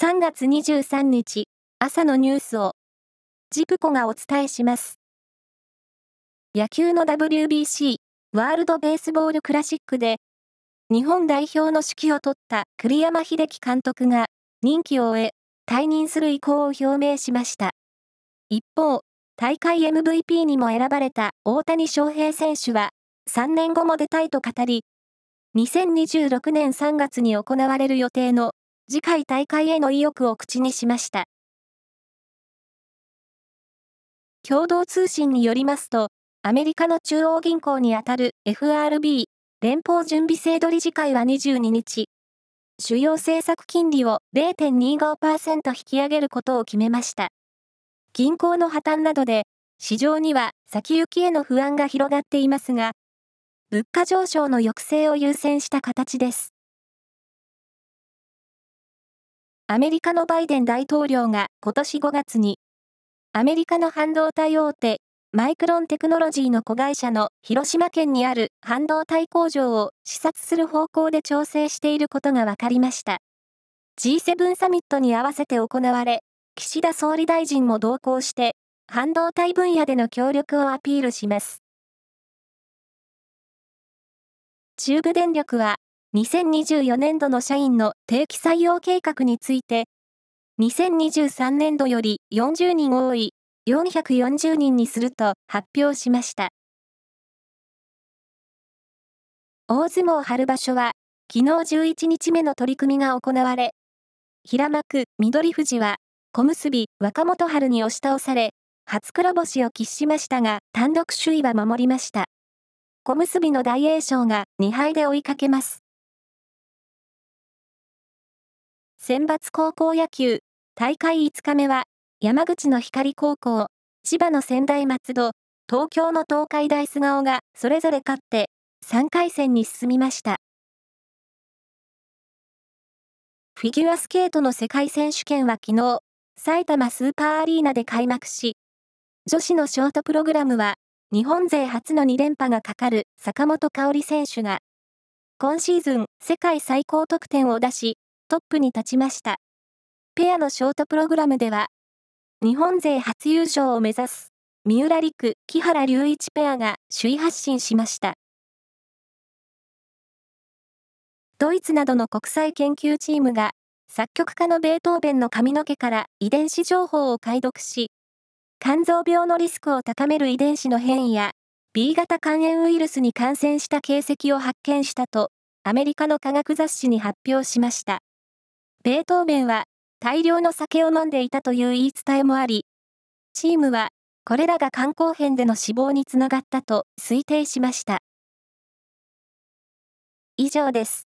3月23日朝のニュースをジプコがお伝えします。野球の WBC ワールドベースボールクラシックで日本代表の指揮を執った栗山英樹監督が任期を終え退任する意向を表明しました。一方、大会 MVP にも選ばれた大谷翔平選手は3年後も出たいと語り、2026年3月に行われる予定の次回大会への意欲を口にしました。共同通信によりますと、アメリカの中央銀行にあたる FRB 連邦準備制度理事会は22日、主要政策金利を0.25%引き上げることを決めました。銀行の破綻などで、市場には先行きへの不安が広がっていますが、物価上昇の抑制を優先した形です。アメリカのバイデン大統領が今年5月に、アメリカの半導体大手、マイクロンテクノロジーの子会社の広島県にある半導体工場を視察する方向で調整していることが分かりました。G7 サミットに合わせて行われ、岸田総理大臣も同行して、半導体分野での協力をアピールします。中部電力は2024年度の社員の定期採用計画について、2023年度より40人多い440人にすると発表しました。大相撲春場所は、昨日11日目の取り組みが行われ、平幕緑富士は、小結若元春に押し倒され、初黒星を喫しましたが、単独首位は守りました。小結の大栄翔が2敗で追いかけます。選抜高校野球、大会5日目は、山口の光高校、千葉の仙台松戸、東京の東海大菅生がそれぞれ勝って3回戦に進みました。フィギュアスケートの世界選手権は昨日、埼玉スーパーアリーナで開幕し、女子のショートプログラムは、日本勢初の2連覇がかかる坂本香織選手が、今シーズン世界最高得点を出し、トップに立ちました。ペアのショートプログラムでは、日本勢初優勝を目指す、三浦陸、木原隆一ペアが首位発進しました。ドイツなどの国際研究チームが、作曲家のベートーベンの髪の毛から遺伝子情報を解読し、肝臓病のリスクを高める遺伝子の変異や、B 型肝炎ウイルスに感染した形跡を発見したと、アメリカの科学雑誌に発表しました。ベートーベンは大量の酒を飲んでいたという言い伝えもあり、チームはこれらが肝硬変での死亡につながったと推定しました。以上です。